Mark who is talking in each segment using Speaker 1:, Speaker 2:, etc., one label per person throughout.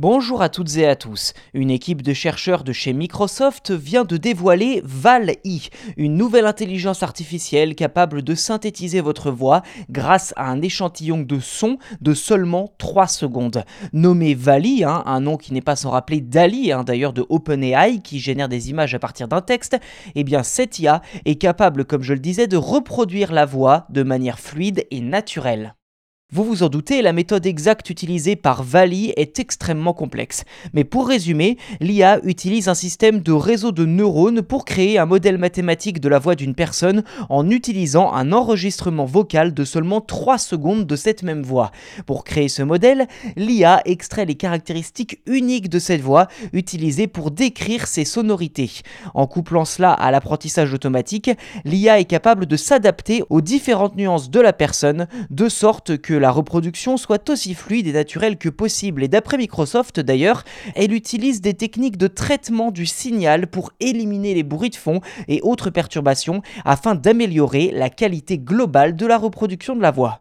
Speaker 1: Bonjour à toutes et à tous. Une équipe de chercheurs de chez Microsoft vient de dévoiler Val-I, une nouvelle intelligence artificielle capable de synthétiser votre voix grâce à un échantillon de son de seulement 3 secondes. Nommé Vali, hein, un nom qui n'est pas sans rappeler Dali, hein, d'ailleurs de OpenAI qui génère des images à partir d'un texte, eh bien cette IA est capable, comme je le disais, de reproduire la voix de manière fluide et naturelle. Vous vous en doutez, la méthode exacte utilisée par Vali est extrêmement complexe. Mais pour résumer, l'IA utilise un système de réseau de neurones pour créer un modèle mathématique de la voix d'une personne en utilisant un enregistrement vocal de seulement 3 secondes de cette même voix. Pour créer ce modèle, l'IA extrait les caractéristiques uniques de cette voix utilisée pour décrire ses sonorités. En couplant cela à l'apprentissage automatique, l'IA est capable de s'adapter aux différentes nuances de la personne de sorte que la reproduction soit aussi fluide et naturelle que possible. Et d'après Microsoft d'ailleurs, elle utilise des techniques de traitement du signal pour éliminer les bruits de fond et autres perturbations afin d'améliorer la qualité globale de la reproduction de la voix.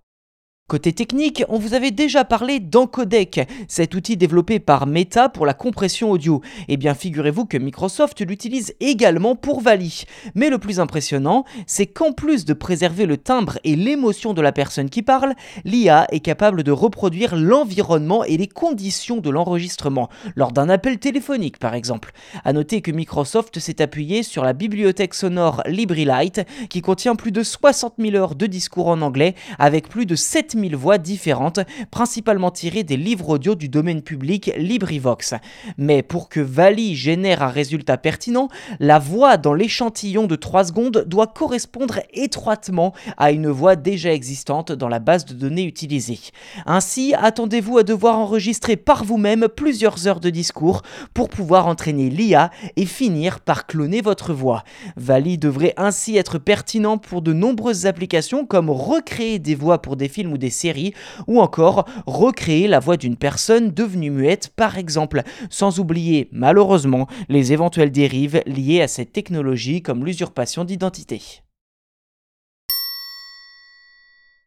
Speaker 1: Côté technique, on vous avait déjà parlé d'Encodec, cet outil développé par Meta pour la compression audio. Eh bien, figurez-vous que Microsoft l'utilise également pour Vali. Mais le plus impressionnant, c'est qu'en plus de préserver le timbre et l'émotion de la personne qui parle, l'IA est capable de reproduire l'environnement et les conditions de l'enregistrement, lors d'un appel téléphonique par exemple. A noter que Microsoft s'est appuyé sur la bibliothèque sonore LibriLight, qui contient plus de 60 000 heures de discours en anglais, avec plus de 7 000 voix différentes, principalement tirées des livres audio du domaine public LibriVox. Mais pour que Vali génère un résultat pertinent, la voix dans l'échantillon de 3 secondes doit correspondre étroitement à une voix déjà existante dans la base de données utilisée. Ainsi, attendez-vous à devoir enregistrer par vous-même plusieurs heures de discours pour pouvoir entraîner l'IA et finir par cloner votre voix. Vali devrait ainsi être pertinent pour de nombreuses applications comme recréer des voix pour des films ou séries, ou encore recréer la voix d'une personne devenue muette par exemple, sans oublier malheureusement les éventuelles dérives liées à cette technologie comme l'usurpation d'identité.